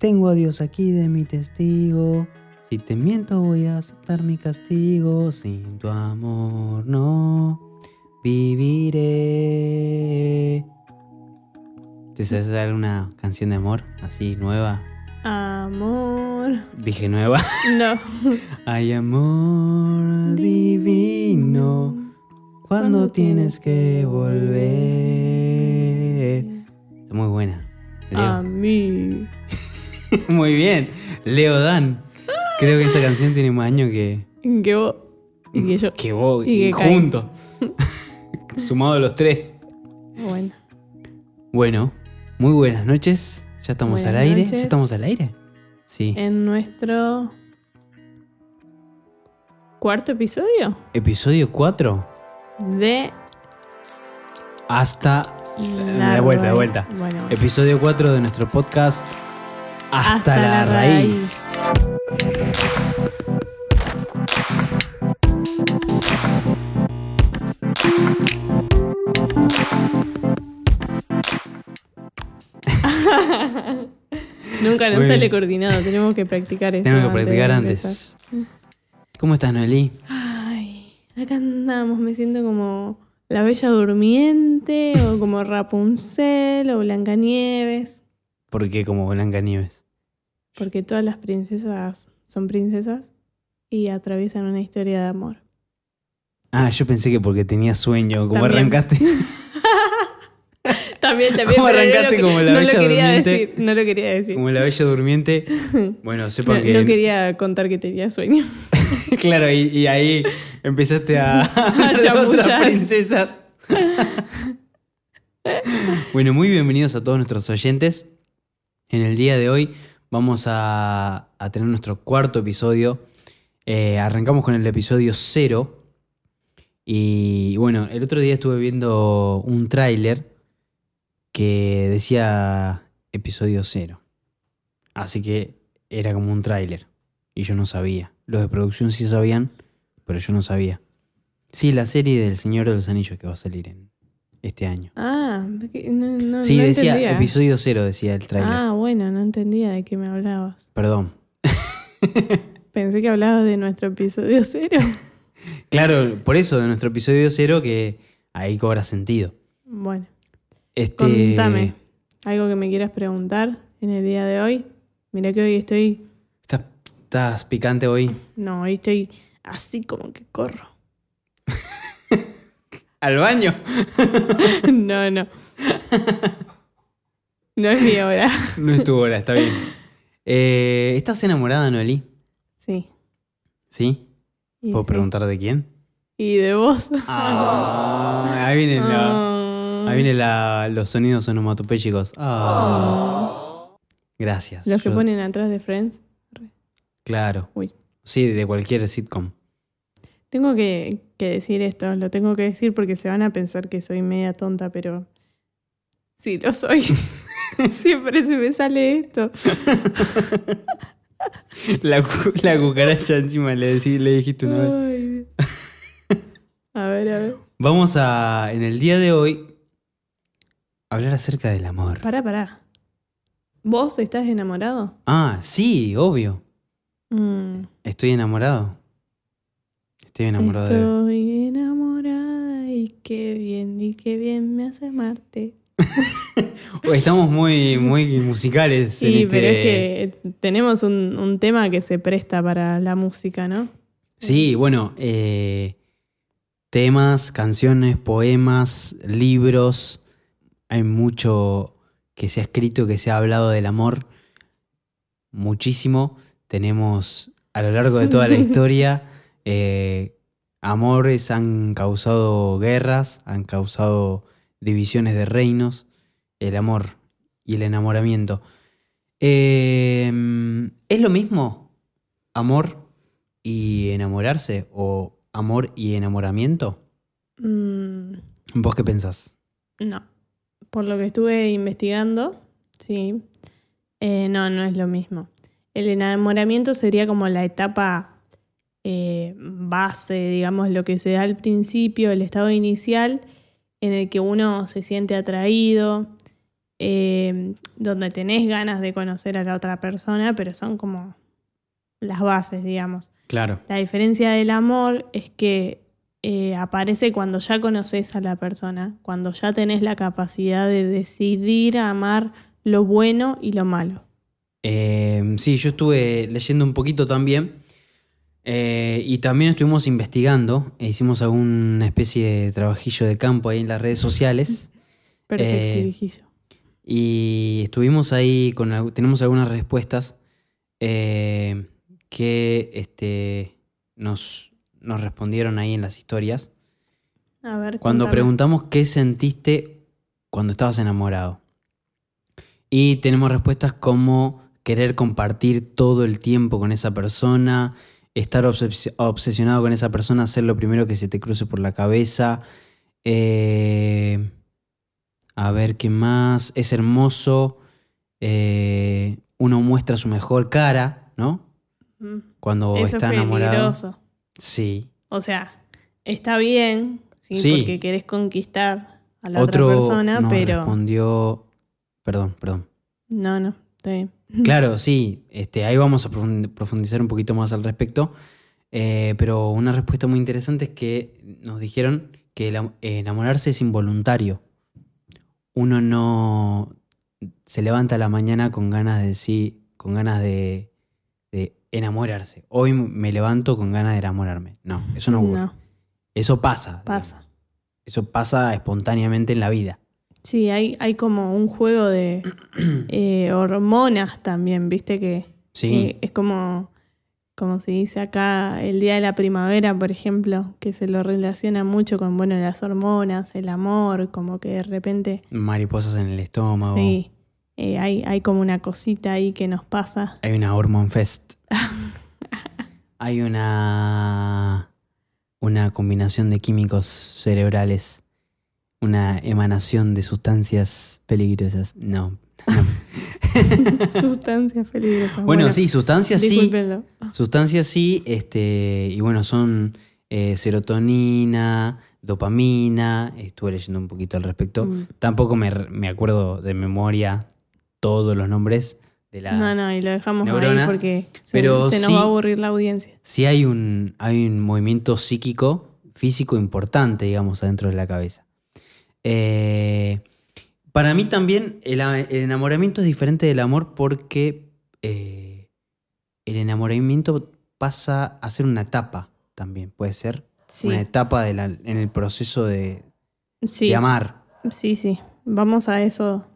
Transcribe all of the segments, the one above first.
Tengo a Dios aquí de mi testigo. Si te miento voy a aceptar mi castigo. Sin tu amor no viviré. ¿Te sabes alguna canción de amor así nueva? Amor. Dije nueva. No. Hay amor divino cuando tienes que volver. Está muy buena. A mí. Muy bien. Leo Dan. Creo que esa canción tiene más años que, Que vos. Y que yo. que vos Y y que Caín. juntos. Sumados los tres. Bueno. Bueno, muy buenas noches. Ya estamos Buenas al aire. noches. ¿Ya estamos al aire? Sí. En nuestro. Cuarto episodio Episodio 4 de. hasta. La de vuelta, de vuelta. Bueno, bueno. Episodio 4 de nuestro podcast Hasta, la, raíz. Nunca nos Muy sale bien. coordinado, tenemos que practicar eso. Tenemos que practicar antes. ¿Cómo estás, Noelí? Ay, acá andamos, me siento como la Bella Durmiente, o como Rapunzel, o Blancanieves, Porque como Blanca Nieves. Porque todas las princesas son princesas y atraviesan una historia de amor. Ah, yo pensé que porque tenía sueño. Como También. arrancaste. También, también. ¿Cómo pero no arrancaste lo, como la no Bella lo quería Durmiente? decir, no lo quería decir. como la bella durmiente. Bueno, No, sepan que. no quería contar que tenía sueño. claro, y, y ahí empezaste a. a las princesas. bueno, muy bienvenidos a todos nuestros oyentes. En el día de hoy vamos a, tener nuestro cuarto episodio. Eh, arrancamos con el episodio cero. Y bueno, el otro día estuve viendo un tráiler que decía episodio cero. Así que era como un tráiler. Y yo no sabía. Los de producción sí sabían, pero yo no sabía. Sí, la serie del Señor de los Anillos que va a salir en este año. Ah, no, no, Sí, no decía entendía. episodio cero, decía el tráiler. Ah, bueno, no entendía de qué me hablabas. Perdón. Pensé que hablabas de nuestro episodio cero. Claro, por eso de nuestro episodio cero que ahí cobra sentido. Bueno, Este, contame. ¿Algo que me quieras preguntar en el día de hoy? Mira que hoy estoy... ¿Estás, estás picante hoy? No, hoy estoy así como que corro. ¿Al baño? no, no. No es mi hora. No es tu hora, está bien. Eh, ¿Estás enamorada, Noelí? Sí. ¿Sí? ¿Puedo sí. preguntar de quién? Y de vos. Ah, ahí vienen, la- Ah. ahí vienen la- los sonidos onomatopéyicos. Ah. Gracias. Los que Yo- ponen atrás de Friends. Claro. Uy. Sí, de cualquier sitcom. Tengo que, que decir esto, lo tengo que decir porque se van a pensar que soy media tonta, pero sí, lo soy. Siempre se me sale esto. La, la cucaracha encima le, decí- le dijiste una vez. Ay. A ver, a ver. Vamos a, en el día de hoy, hablar acerca del amor. Pará, pará. ¿Vos estás enamorado? Ah, sí, obvio. Mm, Estoy enamorado. Estoy enamorado de... Estoy enamorada y qué bien, y qué bien me hace amarte. Estamos muy, muy musicales en Sí, este... pero es que tenemos un, un tema que se presta para la música, ¿no? Sí, bueno, eh, temas, canciones, poemas, libros. Hay mucho que se ha escrito, que se ha hablado del amor. Muchísimo. Tenemos a lo largo de toda la historia eh, amores han causado guerras, han causado divisiones de reinos, el amor y el enamoramiento. Eh, ¿Es lo mismo amor y enamorarse o amor y enamoramiento? Mm, ¿Vos qué pensás? no. Por lo que estuve investigando, sí. eh, no, no es lo mismo. El enamoramiento sería como la etapa eh, base, digamos, lo que se da al principio, el estado inicial, en el que uno se siente atraído, eh, donde tenés ganas de conocer a la otra persona, pero son como las bases, digamos. Claro. La diferencia del amor es que eh, aparece cuando ya conoces a la persona, cuando ya tenés la capacidad de decidir amar lo bueno y lo malo. Eh, sí, yo estuve leyendo un poquito también. Eh, y también estuvimos investigando. e hicimos alguna especie de trabajillo de campo ahí en las redes sociales. Perfecto, Eh. Y estuvimos ahí con tenemos algunas respuestas eh, que este, nos, nos respondieron ahí en las historias. A ver, Cuando contame. preguntamos qué sentiste cuando estabas enamorado. Y tenemos respuestas como querer compartir todo el tiempo con esa persona, estar obses- obsesionado con esa persona, hacer lo primero que se te cruce por la cabeza. eh, a ver qué más. Es hermoso. eh, uno muestra su mejor cara, ¿no? Mm, Cuando Eso está es enamorado. peligroso. Sí. O sea, está bien, ¿sí? Sí. porque querés conquistar a la Otro otra persona, nos pero. respondió. Perdón, perdón. No, no, está bien. Claro, sí, este, ahí vamos a profund- profundizar un poquito más al respecto. Eh, pero una respuesta muy interesante es que nos dijeron que el enamorarse es involuntario. Uno no se levanta a la mañana con ganas de sí, con ganas de, de enamorarse. Hoy me levanto con ganas de enamorarme. No, eso no ocurre. No, Eso pasa. pasa. Eso pasa espontáneamente en la vida. Sí, hay, hay como un juego de eh, hormonas también, viste que Sí. eh, es como, como se dice acá, el día de la primavera, por ejemplo, que se lo relaciona mucho con bueno las hormonas, el amor, como que de repente, Mariposas en el estómago. sí, eh, hay, hay como una cosita ahí que nos pasa. Hay una Hormone Fest. Hay una. Una combinación de químicos cerebrales. Una emanación de sustancias peligrosas. No. Sustancias peligrosas. Bueno, sí, sustancias sí. Sustancias sí. Este, y bueno, son eh, serotonina, dopamina. Estuve leyendo un poquito al respecto. Mm. Tampoco me, me acuerdo de memoria todos los nombres de las. No, no, y lo dejamos neuronas, ahí porque se, pero se nos sí- va a aburrir la audiencia. sí hay un, hay un movimiento psíquico, físico importante, digamos, adentro de la cabeza. Eh, para mí también el, enamoramiento es diferente del amor porque eh, el enamoramiento pasa a ser una etapa también, puede ser. Sí, Una etapa de la- en el proceso de, sí, de amar. sí, sí. Vamos a eso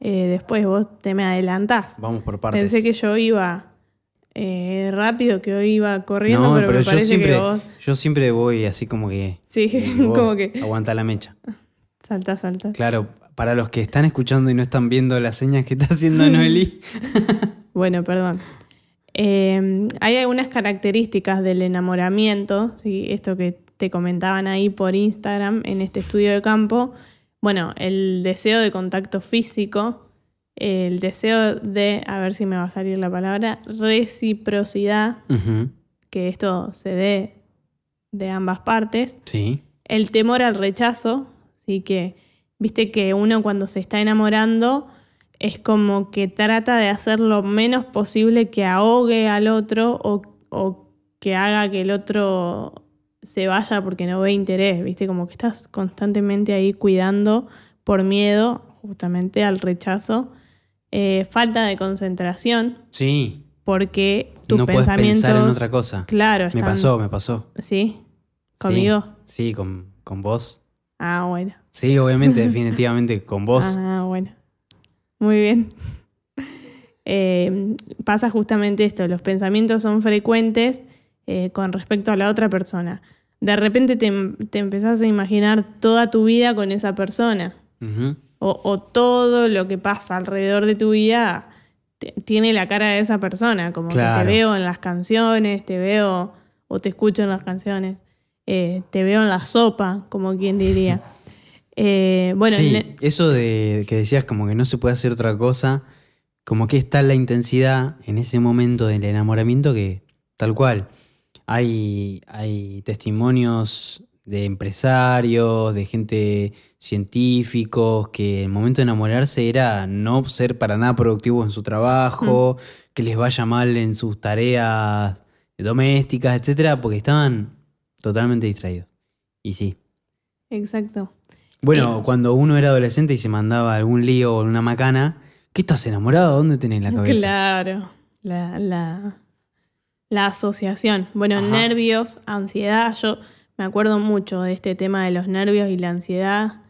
eh, después. Vos te me adelantás. Vamos por partes. Pensé que yo iba eh, rápido, que hoy iba corriendo, no, pero, pero, me yo parece siempre, que vos... yo siempre voy así como que... Sí, y vos como que Aguanta la mecha. Salta, salta. Claro, para los que están escuchando y no están viendo las señas que está haciendo Noeli. Bueno, perdón. Eh, hay algunas características del enamoramiento, ¿sí? esto que te comentaban ahí por Instagram en este estudio de campo. Bueno, el deseo de contacto físico, el deseo de, a ver si me va a salir la palabra, reciprocidad, que esto se dé de ambas partes. Sí. El temor al rechazo, sí que, viste que uno cuando se está enamorando es como que trata de hacer lo menos posible que ahogue al otro o, o que haga que el otro se vaya porque no ve interés, viste, como que estás constantemente ahí cuidando por miedo justamente al rechazo. Eh, falta de concentración Sí. porque tus no puedes pensamientos... pensar en otra cosa. Claro, Me están... pasó, me pasó. ¿Sí? ¿Conmigo? Sí, con, con vos. Ah, bueno. Sí, obviamente, definitivamente con vos. Ah, bueno. Muy bien. Eh, pasa justamente esto, los pensamientos son frecuentes eh, con respecto a la otra persona. De repente te, te empezás a imaginar toda tu vida con esa persona o, o todo lo que pasa alrededor de tu vida te- tiene la cara de esa persona, como que te veo en las canciones, te veo o te escucho en las canciones, eh, te veo en la sopa, como quien diría. Eh, bueno, sí, eso de que decías como que no se puede hacer otra cosa, como que está la intensidad en ese momento del enamoramiento que tal cual. Hay, hay testimonios de empresarios, de gente científicos, que el momento de enamorarse era no ser para nada productivos en su trabajo, que les vaya mal en sus tareas domésticas, etcétera, porque estaban totalmente distraídos. Y sí. Exacto. Bueno, cuando uno era adolescente y se mandaba algún lío o una macana, ¿qué estás enamorado? ¿Dónde tenés la cabeza? Claro, la, la, la asociación. Bueno, Ajá. nervios, ansiedad. Yo me acuerdo mucho de este tema de los nervios y la ansiedad,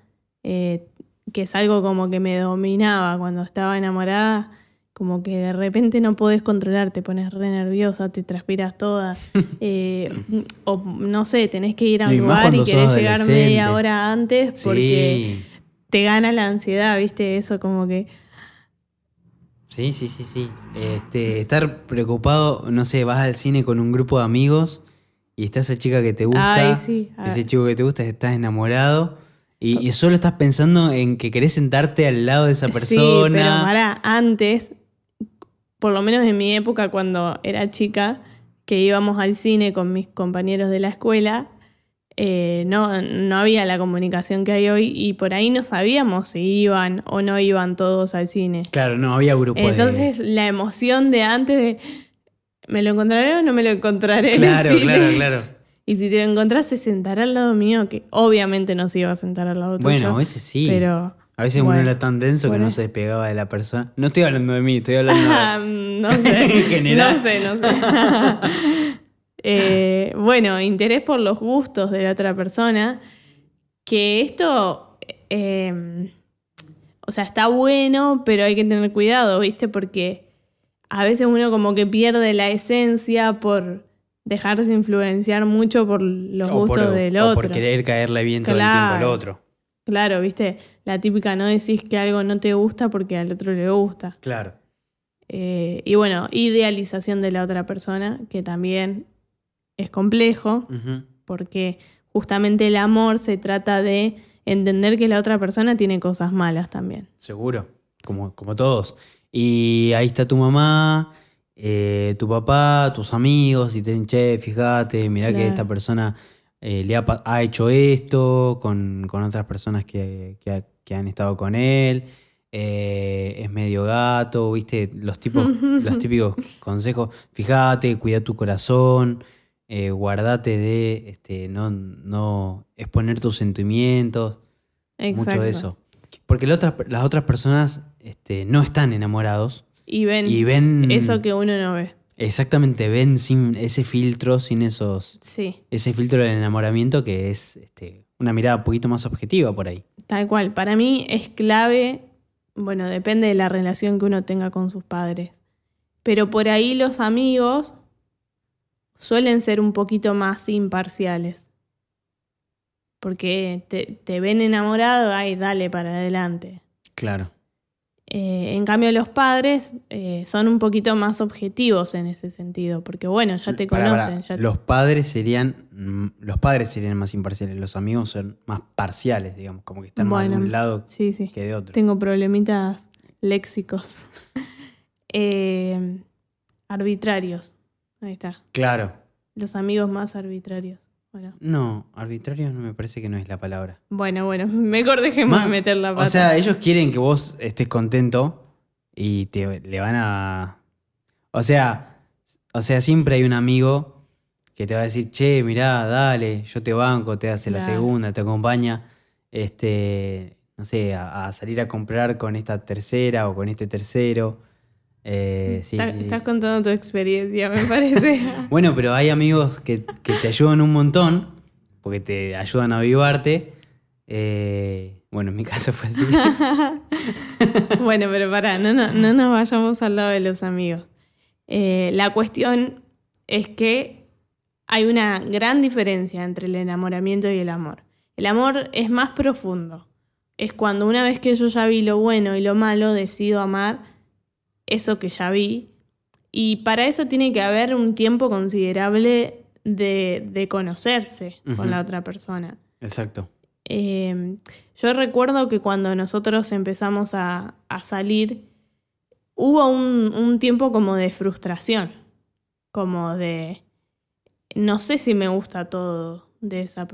eh, que es algo como que me dominaba cuando estaba enamorada. Como que de repente no podés controlar, te pones re nerviosa, te transpiras toda. eh, o no sé, tenés que ir a un y lugar y querés llegar media hora antes porque Sí, te gana la ansiedad, ¿viste? Eso como que. sí, sí, sí, sí. Este, estar preocupado, no sé, vas al cine con un grupo de amigos y está esa chica que te gusta, Ay, sí. a ese chico que te gusta, estás enamorado y, y solo estás pensando en que querés sentarte al lado de esa persona. Sí, pero para antes, por lo menos en mi época cuando era chica, que íbamos al cine con mis compañeros de la escuela, eh, no, no había la comunicación que hay hoy y por ahí no sabíamos si iban o no iban todos al cine. Claro, no había grupo de- Entonces la emoción de antes de ¿me lo encontraré o no me lo encontraré? en el Claro, cine? claro, claro. Y si te lo encontrás se sentará al lado mío, que obviamente no se iba a sentar al lado tuyo. Bueno, veces sí. Pero A veces uno era tan denso que no se despegaba de la persona. No estoy hablando de mí, estoy hablando de... No sé. En general. No sé, no sé. Eh, bueno, interés por los gustos de la otra persona. Que esto, eh, o sea, está bueno, pero hay que tener cuidado, ¿viste? Porque a veces uno como que pierde la esencia por dejarse influenciar mucho por los o gustos por, del o otro. por querer caerle bien todo el tiempo al otro. Claro, ¿viste? La típica no decís que algo no te gusta porque al otro le gusta. Claro. Eh, y bueno, idealización de la otra persona, que también es complejo, porque justamente el amor se trata de entender que la otra persona tiene cosas malas también. Seguro, como, como todos. Y ahí está tu mamá, eh, tu papá, tus amigos, y te dicen, che, fíjate, mirá que esta persona eh, le ha, hecho esto con, con otras personas que, que que han estado con él, eh, es medio gato, viste, los, tipos, los típicos consejos, fíjate, cuida tu corazón, eh, guardate de este, no, no exponer tus sentimientos mucho de eso. Porque la otra- las otras personas este, no están enamorados Y ven, y ven eso que uno no ve. exactamente ven sin ese filtro, sin esos Sí, ese filtro del enamoramiento que es este, una mirada un poquito más objetiva por ahí. Tal cual. Para mí es clave, bueno, depende de la relación que uno tenga con sus padres. Pero por ahí los amigos suelen ser un poquito más imparciales. Porque te, ven enamorado, ay, dale para adelante. Claro. Eh, en cambio, los padres eh, son un poquito más objetivos en ese sentido, porque bueno, ya te conocen. ya te- Los padres serían mm, los padres serían más imparciales, los amigos son más parciales, digamos, como que están más de un lado Sí, sí. que de otro. Tengo problemitas léxicos. Eh, arbitrarios. Ahí está. Claro. Los amigos más arbitrarios. Bueno, No, arbitrario no me parece que no es la palabra. bueno, bueno mejor dejemos Más- de meter la pata. O sea, ellos quieren que vos estés contento y te le van a. O sea, o sea, siempre hay un amigo que te va a decir, che, mirá, dale, yo te banco, te hace la segunda, te acompaña, este, no sé, a, a salir a comprar con esta tercera o con este tercero. Eh, sí, Está- sí, sí, estás contando tu experiencia, me parece. Bueno, pero hay amigos que, que te ayudan un montón, porque te ayudan a avivarte. Eh, bueno, en mi caso fue así. bueno, pero pará, no, no, no nos vayamos al lado de los amigos. Eh, la cuestión es que hay una gran diferencia entre el enamoramiento y el amor. El amor es más profundo. Es cuando una vez que yo ya vi lo bueno y lo malo, decido amar eso que ya vi. Y para eso tiene que haber un tiempo considerable de, de conocerse con la otra persona. Exacto. Eh, yo recuerdo que cuando nosotros empezamos a, a salir, hubo un, un tiempo como de frustración, como de, no sé si me gusta todo de esa...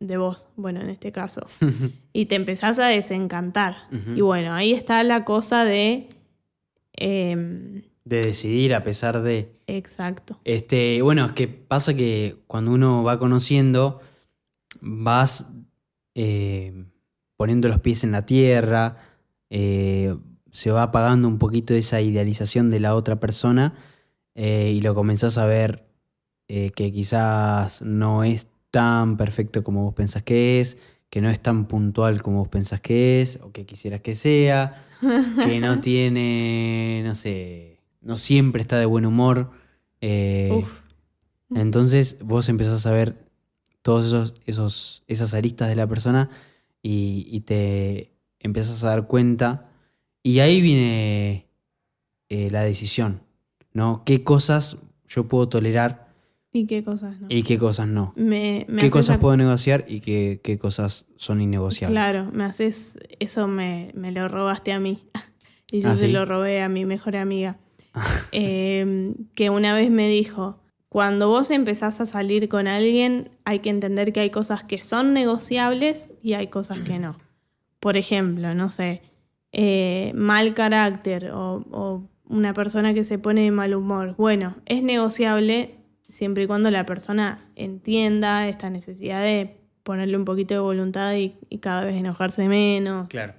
de vos, bueno, en este caso. y te empezás a desencantar. Y bueno, ahí está la cosa de... em, De decidir a pesar de... exacto. Este, bueno, es que pasa que cuando uno va conociendo, vas eh, poniendo los pies en la tierra, eh, se va apagando un poquito esa idealización de la otra persona eh, y lo comenzás a ver que quizás no es tan perfecto como vos pensás que es, que no es tan puntual como vos pensás que es, o que quisieras que sea, que no tiene, no sé, no siempre está de buen humor. eh, Uf. entonces vos empezás a ver todos esos, esos, esas aristas de la persona y, y te empezás a dar cuenta. Y ahí viene eh, la decisión, ¿no? ¿Qué cosas yo puedo tolerar ¿Y qué cosas no? y qué cosas no? Me, me ¿Qué cosas puedo negociar y qué, qué cosas son innegociables? Claro, me haces. Eso me, me lo robaste a mí. Y yo ¿Ah, se sí? lo robé a mi mejor amiga. Eh, que una vez me dijo: Cuando vos empezás a salir con alguien, hay que entender que hay cosas que son negociables y hay cosas que no. Por ejemplo, no sé, eh, mal carácter o, o una persona que se pone de mal humor. Bueno, es negociable siempre y cuando la persona entienda esta necesidad de ponerle un poquito de voluntad y, y cada vez enojarse menos. Claro.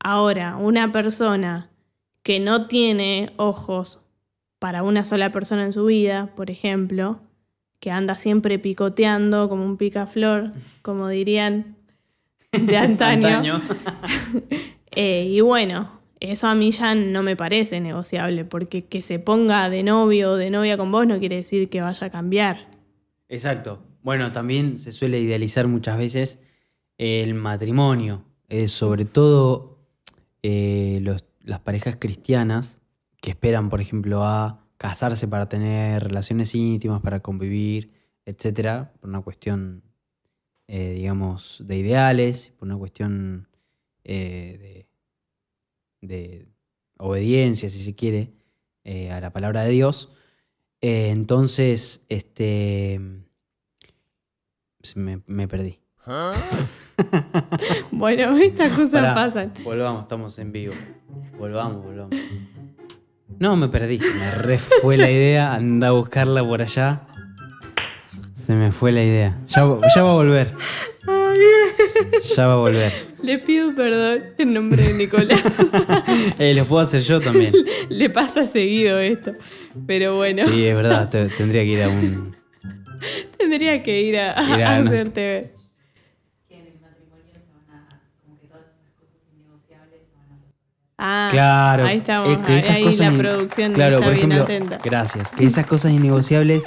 Ahora, una persona que no tiene ojos para una sola persona en su vida, por ejemplo, que anda siempre picoteando como un picaflor, como dirían de antaño. Eh, y bueno, eso a mí ya no me parece negociable, porque que se ponga de novio o de novia con vos no quiere decir que vaya a cambiar. Exacto. Bueno, también se suele idealizar muchas veces el matrimonio, eh, sobre todo eh, las parejas cristianas que esperan, por ejemplo, a casarse para tener relaciones íntimas, para convivir, etcétera, por una cuestión, eh, digamos, de ideales, por una cuestión eh, de, de obediencia, si se quiere, eh, a la palabra de Dios. Eh, entonces, este. Me, me perdí. Bueno, estas cosas Pará, pasan. Volvamos, estamos en vivo. Volvamos, volvamos. No, me perdí. Se me re fue la idea. Anda a buscarla por allá. Se me fue la idea. Ya, ya va a volver. Ya va a volver. Le pido perdón en nombre de Nicolás. Eh, lo puedo hacer yo también. Le pasa seguido esto. Pero bueno, Sí, es verdad. te- tendría que ir a un. tendría que ir a, Ir a- a hacer TV. Ah, Claro. Ahí estamos. es que ahí, esas ahí cosas la in- producción Claro, está por bien ejemplo, atenta. gracias. Que esas cosas innegociables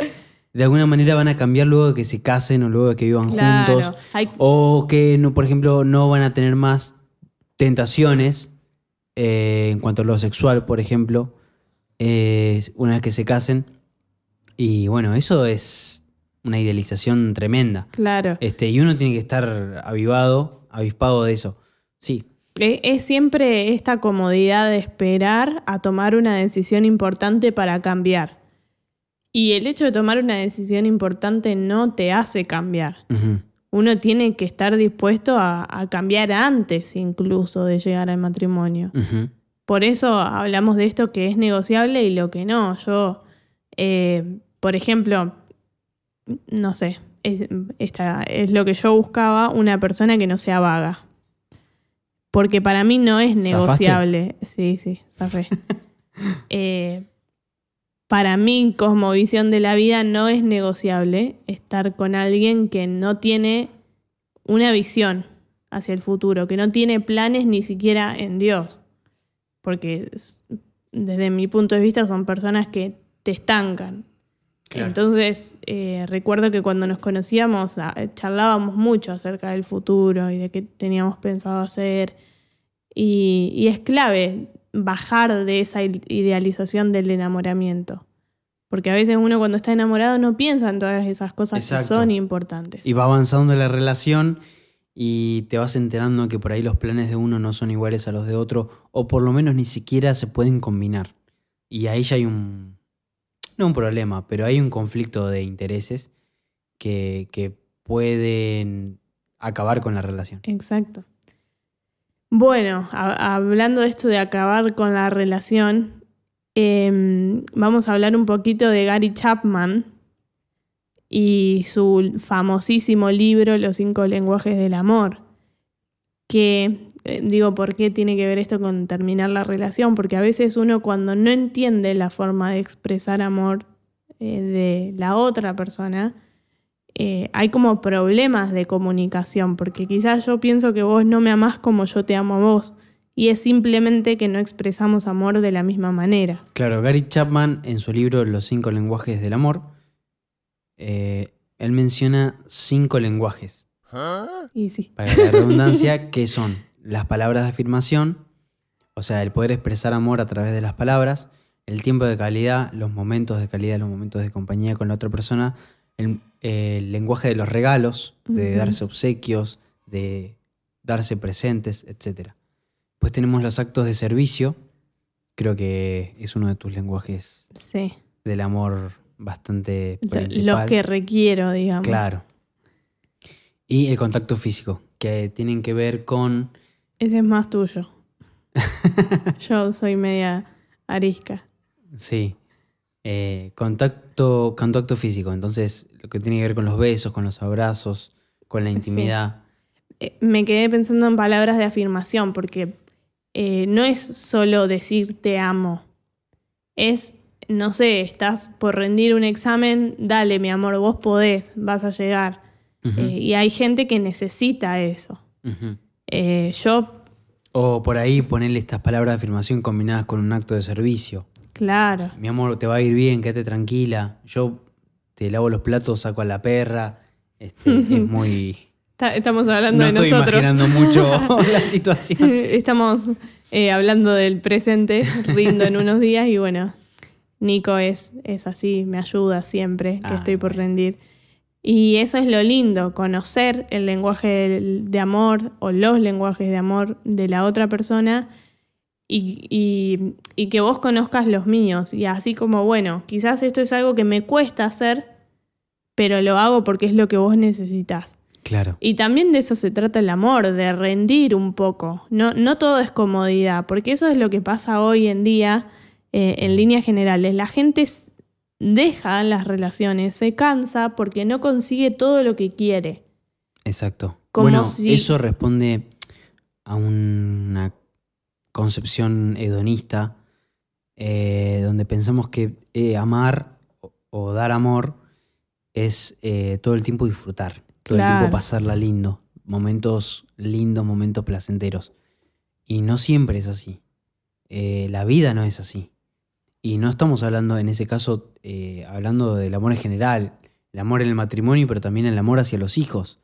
de alguna manera van a cambiar luego de que se casen o luego de que vivan Claro. juntos. Hay- O que, no, por ejemplo, no van a tener más tentaciones eh, en cuanto a lo sexual, por ejemplo, eh, una vez que se casen. Y bueno, eso es una idealización tremenda. Claro. Este, y uno tiene que estar avivado, avispado de eso. Sí, E- Es siempre esta comodidad de esperar a tomar una decisión importante para cambiar. Y el hecho de tomar una decisión importante no te hace cambiar. Uno tiene que estar dispuesto a, a cambiar antes incluso de llegar al matrimonio. Por eso hablamos de esto que es negociable y lo que no. Yo, eh, por ejemplo, no sé, es, esta es lo que yo buscaba, una persona que no sea vaga. Porque para mí no es ¿Zafaste? negociable. Sí, sí, zafé. Eh, para mi cosmovisión de la vida no es negociable estar con alguien que no tiene una visión hacia el futuro, que no tiene planes ni siquiera en Dios. Porque desde mi punto de vista son personas que te estancan. Claro. Entonces, eh, recuerdo que cuando nos conocíamos a- charlábamos mucho acerca del futuro y de qué teníamos pensado hacer. Y, y es clave bajar de esa idealización del enamoramiento. Porque a veces uno cuando está enamorado no piensa en todas esas cosas Exacto. que son importantes. Y va avanzando la relación y te vas enterando que por ahí los planes de uno no son iguales a los de otro, o por lo menos ni siquiera se pueden combinar. Y ahí ya hay un, no un problema, pero hay un conflicto de intereses que, que pueden acabar con la relación. Exacto. Bueno, hablando de esto de acabar con la relación, em, vamos a hablar un poquito de Gary Chapman y su famosísimo libro Los cinco lenguajes del amor. Que, eh, digo, ¿por qué tiene que ver esto con terminar la relación? Porque a veces uno cuando no entiende la forma de expresar amor eh, de la otra persona, eh, hay como problemas de comunicación, porque quizás yo pienso que vos no me amás como yo te amo a vos, y es simplemente que no expresamos amor de la misma manera. Claro, Gary Chapman en su libro Los cinco lenguajes del amor, eh, él menciona cinco lenguajes, Y sí, para la redundancia, que son las palabras de afirmación, o sea, el poder expresar amor a través de las palabras, el tiempo de calidad, los momentos de calidad, los momentos de compañía con la otra persona, el, eh, el lenguaje de los regalos, de darse obsequios, de darse presentes, etc. Pues tenemos los actos de servicio, creo que es uno de tus lenguajes sí. del amor bastante principal. Los que requiero, digamos. Claro. Y el contacto físico, que tienen que ver con... Ese es más tuyo. yo soy media arisca. Sí. Eh, contacto, contacto físico. Entonces, lo que tiene que ver con los besos, con los abrazos, con la intimidad. Eh, me quedé pensando en palabras de afirmación, porque eh, no es solo decir te amo. Es, no sé, estás por rendir un examen, dale, mi amor, vos podés, vas a llegar. Eh, y hay gente que necesita eso. Eh, yo, O por ahí ponerle estas palabras de afirmación combinadas con un acto de servicio. Claro, Mi amor, te va a ir bien, quédate tranquila. Yo te lavo los platos, saco a la perra. Este, es muy... ta- estamos hablando No de estoy nosotros. imaginando mucho la situación. Estamos eh, hablando del presente, rindo en unos días y bueno, Nico es, es así, me ayuda siempre que Ah, estoy por rendir. Y eso es lo lindo, conocer el lenguaje de amor o los lenguajes de amor de la otra persona y, y- y que vos conozcas los míos. Y así como, bueno, quizás esto es algo que me cuesta hacer, pero lo hago porque es lo que vos necesitas. Claro. Y también de eso se trata el amor, de rendir un poco. No, no todo es comodidad, porque eso es lo que pasa hoy en día eh, en líneas generales. La gente deja las relaciones, se cansa porque no consigue todo lo que quiere. Exacto. Como bueno, si- eso responde a una concepción hedonista eh, donde pensamos que eh, amar o, o dar amor es eh, todo el tiempo disfrutar, todo el tiempo pasarla lindo, momentos lindos, momentos placenteros. Y no siempre es así. La vida no es así. Y no estamos hablando, en ese caso, hablando del amor en general, el amor en el matrimonio, pero también el amor hacia los hijos.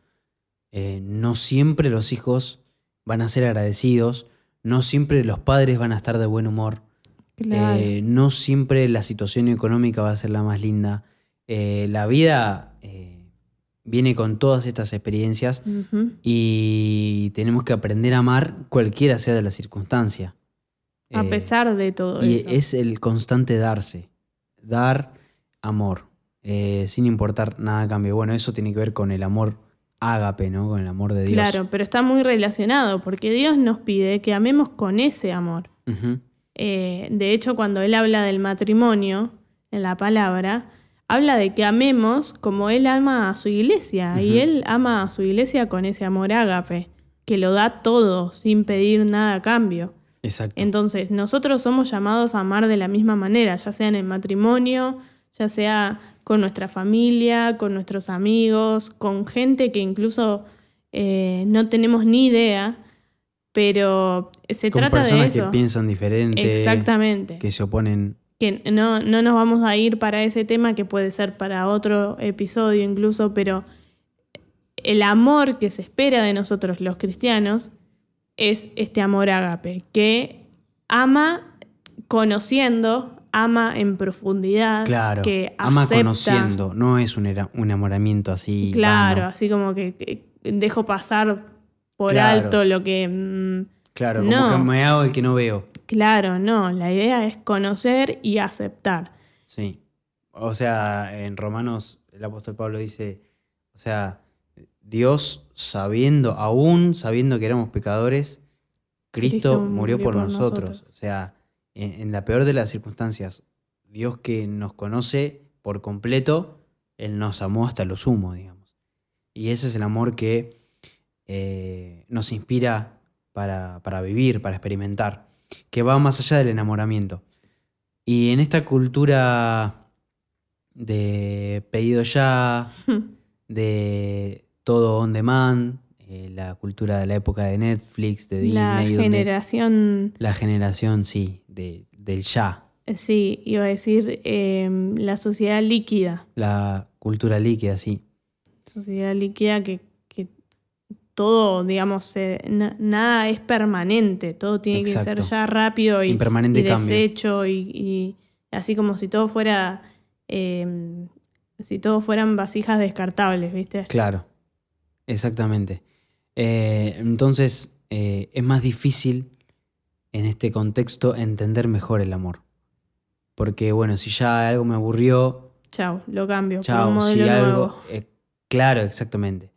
No siempre los hijos van a ser agradecidos, no siempre los padres van a estar de buen humor, Claro. eh, no siempre la situación económica va a ser la más linda. Eh, la vida eh, viene con todas estas experiencias y tenemos que aprender a amar cualquiera sea de la circunstancia. A pesar de todo y eso. es el constante darse, dar amor, sin importar nada a cambio. Bueno, eso tiene que ver con el amor ágape, ¿no? Con el amor de Dios. Claro, pero está muy relacionado porque Dios nos pide que amemos con ese amor. Eh, de hecho, cuando él habla del matrimonio, en la palabra, habla de que amemos como él ama a su iglesia. Y él ama a su iglesia con ese amor ágape, que lo da todo sin pedir nada a cambio. Exacto. Entonces, nosotros somos llamados a amar de la misma manera, ya sea en el matrimonio, ya sea con nuestra familia, con nuestros amigos, con gente que incluso eh, no tenemos ni idea, pero se con trata de personas eso. que piensan diferente, Exactamente. que se oponen. Que no, no nos vamos a ir para ese tema, que puede ser para otro episodio incluso, pero el amor que se espera de nosotros los cristianos es este amor ágape, que ama conociendo, ama en profundidad, Claro. que ama acepta, conociendo, no es un, era- un enamoramiento así. Claro, vano. así como que, que dejo pasar por Claro. alto lo que... mm, Claro, como No. que me hago el que no veo. claro, no, la idea es conocer y aceptar. Sí. O sea, en Romanos el apóstol Pablo dice, o sea, Dios, sabiendo, aún sabiendo que éramos pecadores, Cristo, murió, por, nosotros. O sea, en, en la peor de las circunstancias, Dios que nos conoce por completo, Él nos amó hasta lo sumo, digamos. Y ese es el amor que eh, nos inspira para, para vivir, para experimentar, que va más allá del enamoramiento. Y en esta cultura de pedido ya, de todo on demand, eh, la cultura de la época de Netflix, de La Disney. donde- generación, la generación, sí, de- del ya, sí, iba a decir eh, la sociedad líquida. la cultura líquida, sí. Sociedad líquida que, que todo, digamos, eh, na- nada es permanente, todo tiene que ser ya rápido y, y deshecho y, y así como si todo fuera, eh, si todo fueran vasijas descartables, ¿viste? Claro, exactamente. Eh, entonces, eh, es más difícil en este contexto entender mejor el amor. Porque, bueno, si ya algo me aburrió, Chao, lo cambio un chao, modelo si algo... nuevo. eh, claro, exactamente.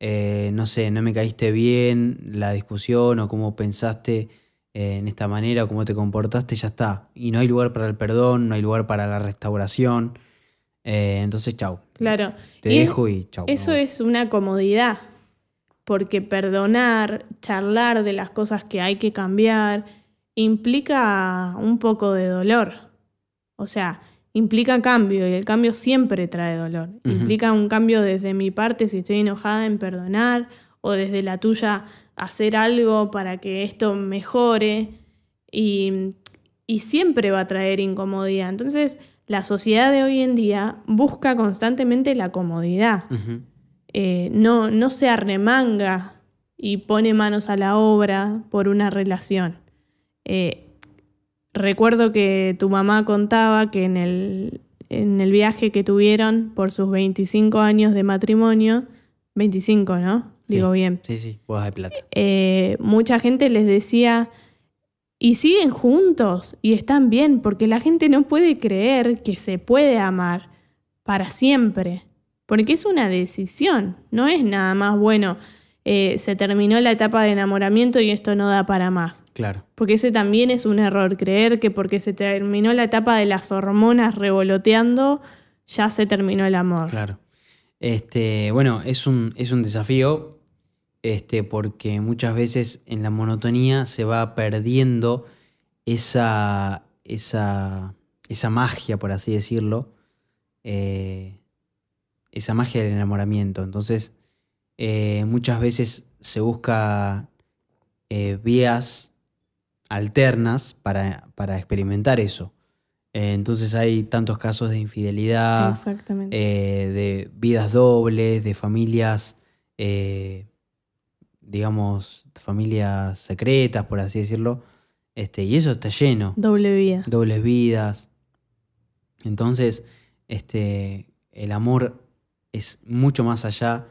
No sé, no me caíste bien la discusión o cómo pensaste en esta manera o cómo te comportaste, ya está. Y no hay lugar para el perdón, no hay lugar para la restauración. Eh, entonces, chao. Claro. Te Y dejo y chao. Eso es una comodidad, porque perdonar, charlar de las cosas que hay que cambiar, implica un poco de dolor. O sea, implica cambio y el cambio siempre trae dolor. Implica un cambio desde mi parte si estoy enojada en perdonar o desde la tuya hacer algo para que esto mejore y, y siempre va a traer incomodidad. Entonces, la sociedad de hoy en día busca constantemente la comodidad. Eh, no, no se arremanga y pone manos a la obra por una relación. Eh, recuerdo que tu mamá contaba que en el, en el viaje que tuvieron por sus 25 años de matrimonio, 25, ¿no? Sí. Digo bien. Sí, sí, bodas de plata. Eh, mucha gente les decía, y siguen juntos y están bien, porque la gente no puede creer que se puede amar para siempre, porque es una decisión, no es nada más, bueno, eh, se terminó la etapa de enamoramiento y esto no da para más. Claro. Porque ese también es un error, creer que porque se terminó la etapa de las hormonas revoloteando, ya se terminó el amor. Claro. Este, bueno, es un, es un desafío, este, porque muchas veces en la monotonía se va perdiendo esa, esa, esa magia, por así decirlo, eh, esa magia del enamoramiento. Entonces, eh, muchas veces se busca eh, vías alternas para, para experimentar eso. Eh, entonces hay tantos casos de infidelidad, de vidas dobles, de familias, digamos, familias secretas, por así decirlo. Este, y eso está lleno. Doble vida. Dobles vidas. Entonces, este, el amor es mucho más allá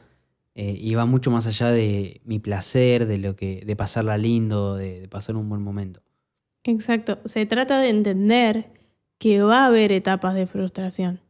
eh, y va mucho más allá de mi placer, de lo que, de pasarla lindo, de, de pasar un buen momento. Exacto. Se trata de entender que va a haber etapas de frustración.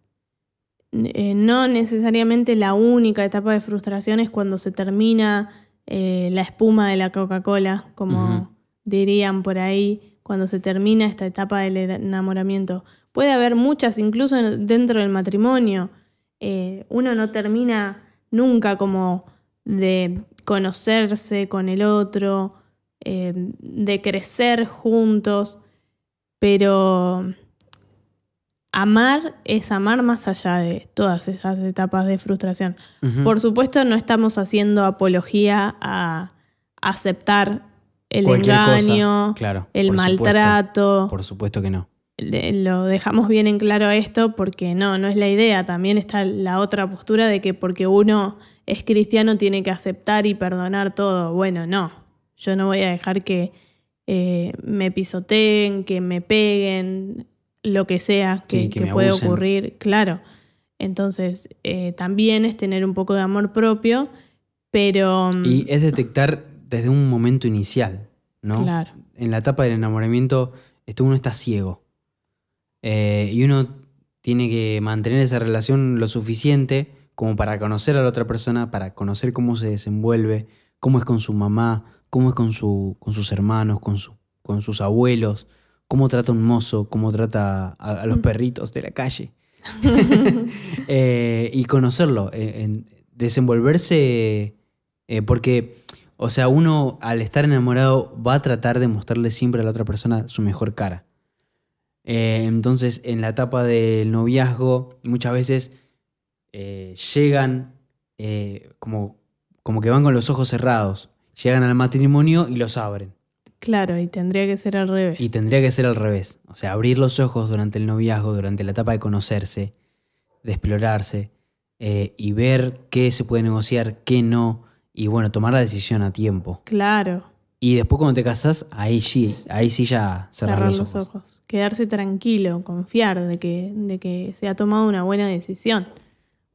Eh, no necesariamente la única etapa de frustración es cuando se termina eh, la espuma de la Coca-Cola, como dirían por ahí, cuando se termina esta etapa del enamoramiento. Puede haber muchas, incluso en- dentro del matrimonio. Eh, uno no termina nunca como de conocerse con el otro, eh, de crecer juntos, pero amar es amar más allá de todas esas etapas de frustración. Por supuesto, no estamos haciendo apología a aceptar el Cualquier engaño, claro, el por supuesto, maltrato. por supuesto que no. Lo dejamos bien en claro esto porque no, no es la idea. También está la otra postura de que porque uno es cristiano tiene que aceptar y perdonar todo. Bueno, no. Yo no voy a dejar que eh, me pisoteen, que me peguen, lo que sea que, Sí, que que me puede abusen. ocurrir. Claro. Entonces, eh, también es tener un poco de amor propio, pero... mm, Y es detectar desde un momento inicial, ¿no? Claro. En la etapa del enamoramiento, esto uno está ciego. Eh, y uno tiene que mantener esa relación lo suficiente como para conocer a la otra persona, para conocer cómo se desenvuelve, cómo es con su mamá, cómo es con, su, con sus hermanos, con, su, con sus abuelos, cómo trata un mozo, cómo trata a, los mm. perritos de la calle. Eh, y conocerlo, eh, desenvolverse, eh, porque, o sea, uno al estar enamorado va a tratar de mostrarle siempre a la otra persona su mejor cara. Entonces, en la etapa del noviazgo, muchas veces llegan como, como que van con los ojos cerrados, llegan al matrimonio y los abren. Claro, y tendría que ser al revés. Y tendría que ser al revés. O sea, abrir los ojos durante el noviazgo, durante la etapa de conocerse, de explorarse, eh, y ver qué se puede negociar, qué no, y bueno, tomar la decisión a tiempo. Claro. Y después cuando te casas, ahí sí, ahí sí ya cerrar, los, ojos. Quedarse tranquilo, confiar de que, de que se ha tomado una buena decisión.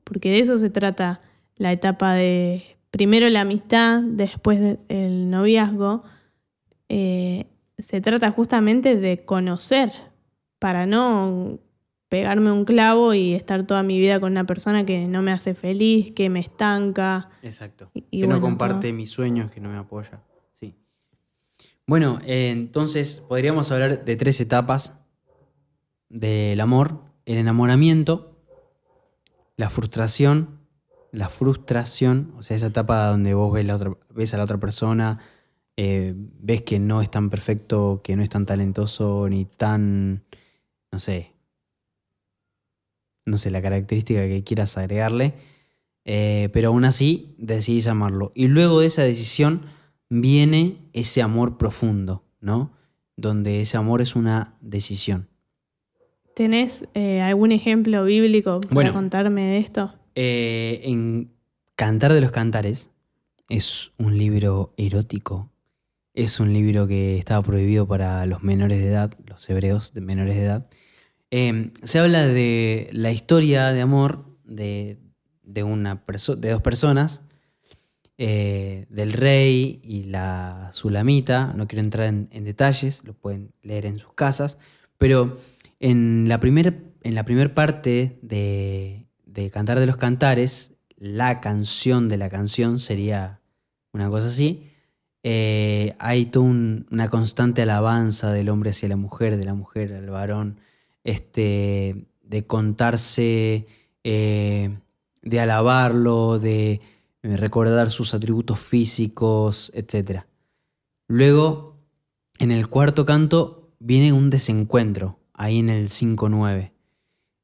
Porque de eso se trata la etapa de primero la amistad, después el noviazgo eh, se trata justamente de conocer, para no pegarme un clavo y estar toda mi vida con una persona que no me hace feliz, que me estanca. Exacto. que no comparte mis sueños, que no me apoya. Bueno, eh, entonces podríamos hablar de tres etapas del amor. El enamoramiento, la frustración, la frustración, o sea, esa etapa donde vos ves, la otra, ves a la otra persona, eh, ves que no es tan perfecto, que no es tan talentoso, ni tan, no sé, no sé, la característica que quieras agregarle, eh, pero aún así decidís amarlo. Y luego de esa decisión viene ese amor profundo, ¿no? Donde ese amor es una decisión. ¿Tenés eh, algún ejemplo bíblico para contarme de esto? en Cantar de los Cantares es un libro erótico es un libro que estaba prohibido para los menores de edad, los hebreos de menores de edad. Em, se habla de la historia de amor de, una de dos personas, eh, del rey y la sulamita. No quiero entrar en, detalles, lo pueden leer en sus casas, pero en la primera primer parte de, de Cantar de los Cantares, la canción de la canción sería una cosa así. Eh, hay toda una constante alabanza del hombre hacia la mujer, de la mujer al varón, este, de contarse, eh, de alabarlo, de recordar sus atributos físicos, etc. Luego, en el cuarto canto, viene un desencuentro, ahí en el 5-9.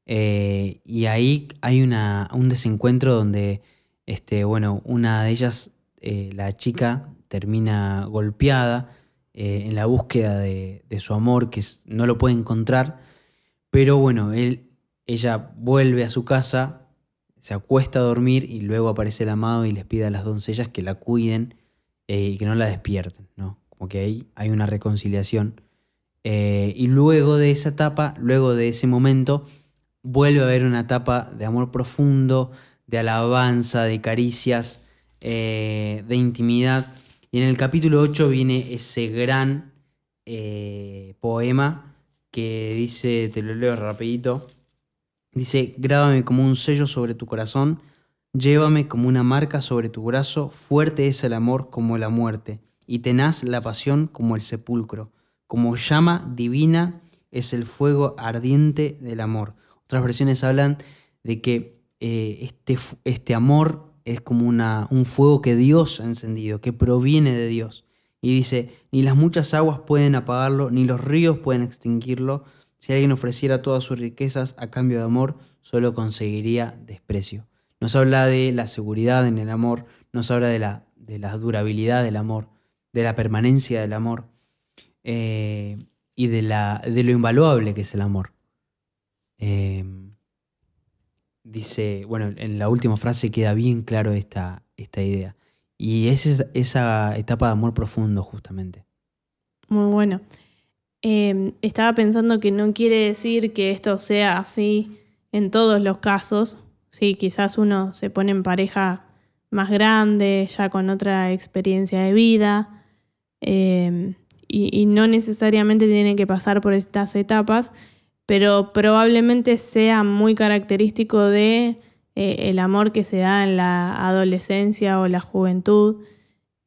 y ahí hay una, un desencuentro donde, este, bueno, una de ellas, la chica, termina golpeada eh, en la búsqueda de, su amor, que no lo puede encontrar, pero bueno, él, ella vuelve a su casa, se acuesta a dormir y luego aparece el amado y les pide a las doncellas que la cuiden eh, y que no la despierten, ¿no? Como que ahí hay una reconciliación. Eh, y luego de esa etapa, luego de ese momento, vuelve a haber una etapa de amor profundo, de alabanza, de caricias, de intimidad y en el capítulo 8 viene ese gran eh, poema que dice, te lo leo rapidito, dice, grábame como un sello sobre tu corazón, llévame como una marca sobre tu brazo, fuerte es el amor como la muerte, y tenaz la pasión como el sepulcro, como llama divina es el fuego ardiente del amor. Otras versiones hablan de que eh, este, este amor es como una, un fuego que Dios ha encendido, que proviene de Dios. Y dice, ni las muchas aguas pueden apagarlo, ni los ríos pueden extinguirlo. Si alguien ofreciera todas sus riquezas a cambio de amor, solo conseguiría desprecio. Nos habla de la seguridad en el amor, nos habla de la, de la durabilidad del amor, de la permanencia del amor eh, y de, la, de lo invaluable que es el amor. Eh, dice, bueno, en la última frase queda bien claro esta, esta idea. Y es esa etapa de amor profundo, justamente. Muy bueno. Em, estaba pensando que no quiere decir que esto sea así en todos los casos. Sí, quizás uno se pone en pareja más grande, ya con otra experiencia de vida, em, y, no necesariamente tiene que pasar por estas etapas, pero probablemente sea muy característico de eh, el amor que se da en la adolescencia o la juventud,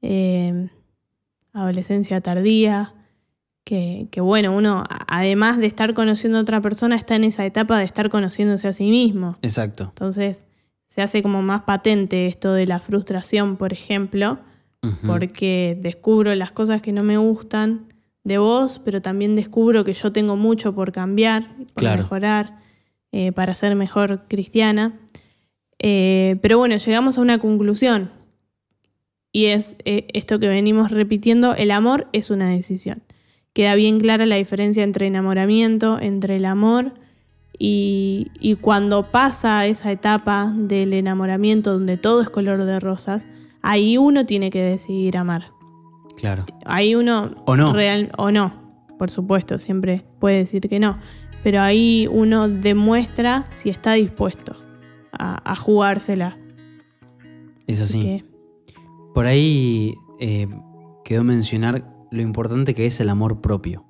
eh, adolescencia tardía, que, que, bueno, uno además de estar conociendo a otra persona, está en esa etapa de estar conociéndose a sí mismo. Exacto. Entonces se hace como más patente esto de la frustración, por ejemplo, porque descubro las cosas que no me gustan de vos, pero también descubro que yo tengo mucho por cambiar, por Claro. mejorar, eh, para ser mejor cristiana. Eh, pero bueno, llegamos a una conclusión. Y es eh, esto que venimos repitiendo, el amor es una decisión. Queda bien clara la diferencia entre enamoramiento, entre el amor y, y cuando pasa esa etapa del enamoramiento donde todo es color de rosas, ahí uno tiene que decidir amar. Claro. Ahí uno O no. real o no, por supuesto, siempre puede decir que no, pero ahí uno demuestra si está dispuesto a, a jugársela. Es Así así. que, Por ahí eh, quedó mencionar lo importante que es el amor propio.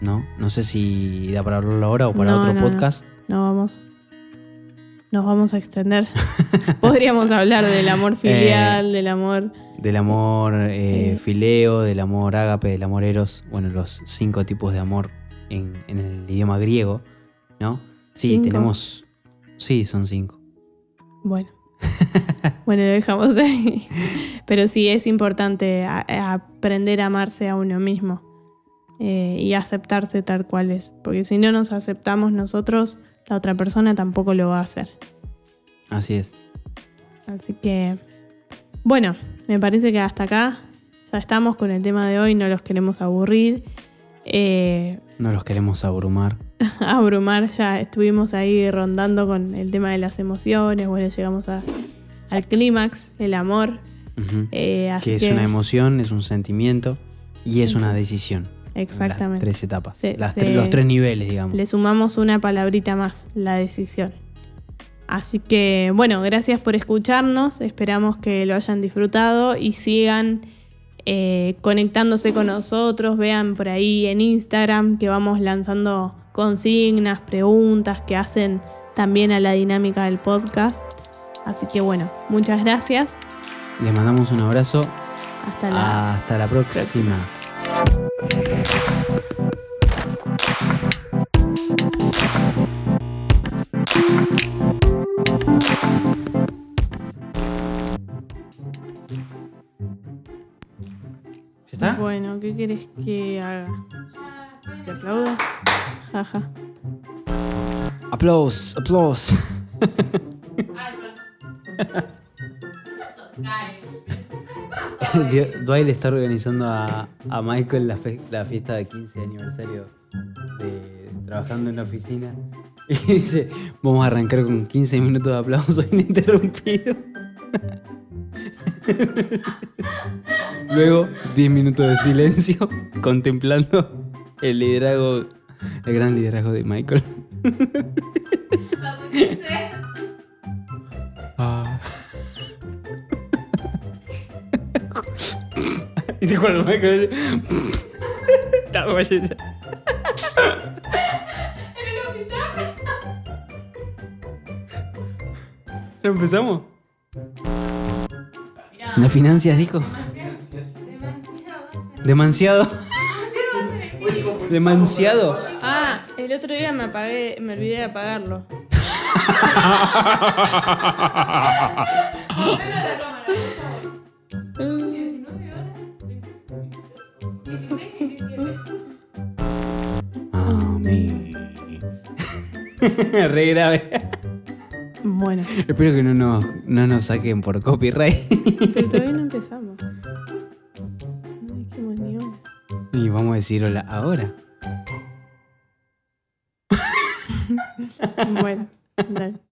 ¿No? No sé si da para hablarlo ahora o para No, otro no, podcast. no vamos. Nos vamos a extender. Podríamos hablar del amor filial, del amor. Del amor eh, Eh. fileo, del amor ágape, del amor eros. Bueno, los cinco tipos de amor en, en el idioma griego, ¿no? Sí, ¿Cinco? tenemos... Sí, son cinco. Bueno. bueno, lo dejamos ahí. Pero sí es importante a- a aprender a amarse a uno mismo eh, y aceptarse tal cual es. Porque si no nos aceptamos nosotros, la otra persona tampoco lo va a hacer. Así es. Así que, bueno, me parece que hasta acá ya estamos con el tema de hoy, no los queremos aburrir. Eh, No los queremos abrumar. abrumar, ya estuvimos ahí rondando con el tema de las emociones, bueno, llegamos a- al clímax, el amor. Eh, así que es una emoción, es un sentimiento y es una decisión. Exactamente. Las tres etapas. Se- Las se- tre- los tres niveles, digamos. Le sumamos una palabrita más, la decisión. Así que, bueno, gracias por escucharnos. Esperamos que lo hayan disfrutado y sigan eh, conectándose con nosotros. Vean por ahí en Instagram que vamos lanzando consignas, preguntas que hacen también a la dinámica del podcast. Así que, bueno, muchas gracias. Les mandamos un abrazo. Hasta la Hasta la próxima. ¿Ya está? Bueno, ¿qué quieres que haga? ¿Te aplaudo? Jaja. Aplausos, aplausos. Dwight le está organizando a, a Michael la, fe- la fiesta de 15 aniversario de trabajando en la oficina. Y dice, vamos a arrancar con 15 minutos de aplauso ininterrumpido. Luego 10 minutos de silencio contemplando el liderazgo, el gran liderazgo de Michael. Ah. Y te cuando Michael dice, Está guayeta. ¿Ya empezamos? ¿Las finanzas dijo? Demasiado. Demasiado. Ah, el otro día me apagué, me olvidé de apagarlo. Amén. Re grave. Bueno, Espero que no nos, no nos saquen por copyright. pero todavía Y vamos a decir hola ahora. Bueno, dale.